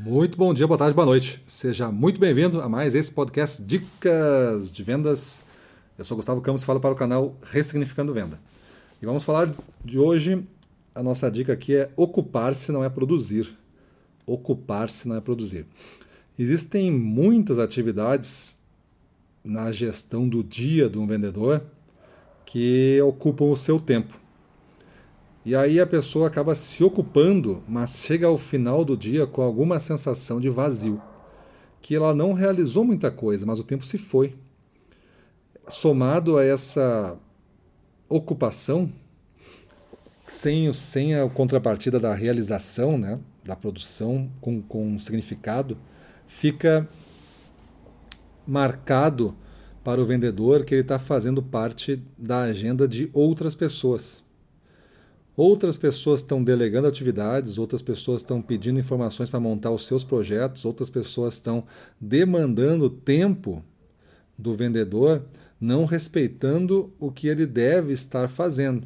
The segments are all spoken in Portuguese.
Muito bom dia, boa tarde, boa noite. Seja muito bem-vindo a mais esse podcast Dicas de Vendas. Eu sou Gustavo Campos e falo para o canal Ressignificando Venda. E vamos falar de hoje. A nossa dica aqui é ocupar-se não é produzir. Ocupar-se não é produzir. Existem muitas atividades na gestão do dia de um vendedor que ocupam o seu tempo. E aí a pessoa acaba se ocupando, mas chega ao final do dia com alguma sensação de vazio. Que ela não realizou muita coisa, mas o tempo se foi. Somado a essa ocupação, sem, sem a contrapartida da realização, né, da produção com, com significado, fica marcado para o vendedor que ele está fazendo parte da agenda de outras pessoas. Outras pessoas estão delegando atividades, outras pessoas estão pedindo informações para montar os seus projetos, outras pessoas estão demandando tempo do vendedor, não respeitando o que ele deve estar fazendo.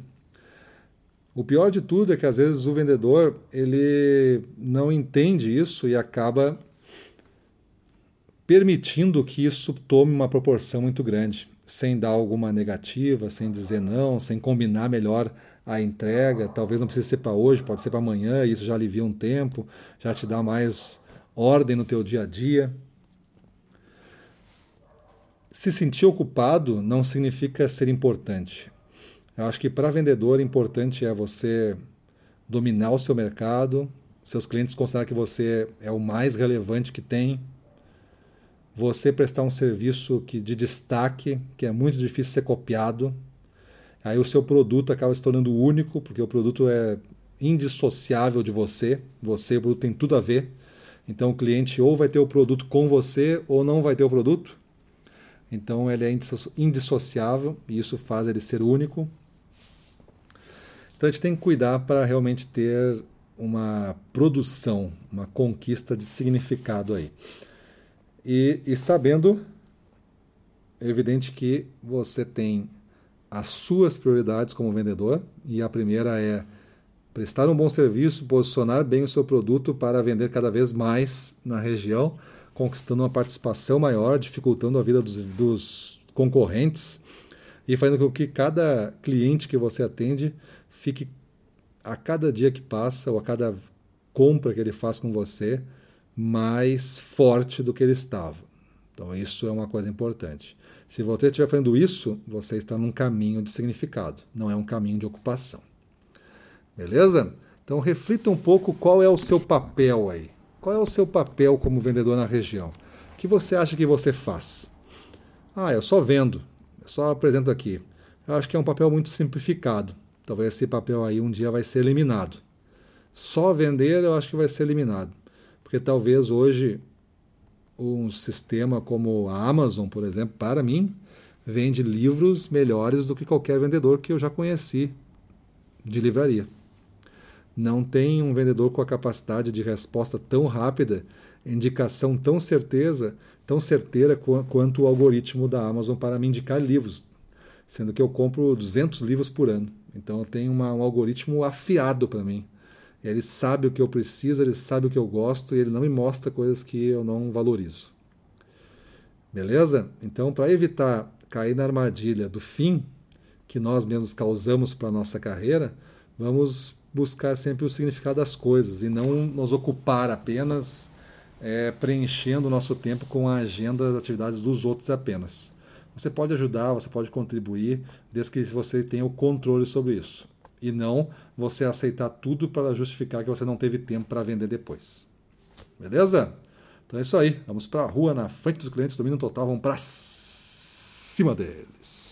O pior de tudo é que às vezes o vendedor ele não entende isso e acaba permitindo que isso tome uma proporção muito grande, sem dar alguma negativa, sem dizer não, sem combinar melhor a entrega. Talvez não precise ser para hoje, pode ser para amanhã, isso já alivia um tempo, já te dá mais ordem no teu dia a dia. Se sentir ocupado não significa ser importante. Eu acho que para vendedor importante é você dominar o seu mercado, seus clientes considerar que você é o mais relevante que tem, você prestar um serviço que de destaque, que é muito difícil ser copiado, Aí o seu produto acaba se tornando único, porque o produto é indissociável de você. Você e o produto tem tudo a ver. Então o cliente ou vai ter o produto com você ou não vai ter o produto. Então ele é indissociável e isso faz ele ser único. Então a gente tem que cuidar para realmente ter uma produção, uma conquista de significado aí. E, e sabendo, é evidente que você tem as suas prioridades como vendedor, e a primeira é prestar um bom serviço, posicionar bem o seu produto para vender cada vez mais na região, conquistando uma participação maior, dificultando a vida dos, dos concorrentes e fazendo com que cada cliente que você atende fique a cada dia que passa ou a cada compra que ele faz com você mais forte do que ele estava. Então, isso é uma coisa importante. Se você estiver fazendo isso, você está num caminho de significado, não é um caminho de ocupação. Beleza? Então, reflita um pouco qual é o seu papel aí. Qual é o seu papel como vendedor na região? O que você acha que você faz? Ah, eu só vendo, eu só apresento aqui. Eu acho que é um papel muito simplificado. Talvez esse papel aí um dia vai ser eliminado. Só vender eu acho que vai ser eliminado. Porque talvez hoje um sistema como a Amazon, por exemplo, para mim, vende livros melhores do que qualquer vendedor que eu já conheci de livraria. Não tem um vendedor com a capacidade de resposta tão rápida, indicação tão certeza, tão certeira quanto o algoritmo da Amazon para me indicar livros, sendo que eu compro 200 livros por ano. Então uma, um algoritmo afiado para mim. Ele sabe o que eu preciso, ele sabe o que eu gosto e ele não me mostra coisas que eu não valorizo. Beleza? Então, para evitar cair na armadilha do fim que nós mesmos causamos para a nossa carreira, vamos buscar sempre o significado das coisas e não nos ocupar apenas é, preenchendo o nosso tempo com a agenda das atividades dos outros apenas. Você pode ajudar, você pode contribuir, desde que você tenha o controle sobre isso e não você aceitar tudo para justificar que você não teve tempo para vender depois. Beleza? Então é isso aí. Vamos para a rua na frente dos clientes, domínio total, vamos para cima deles.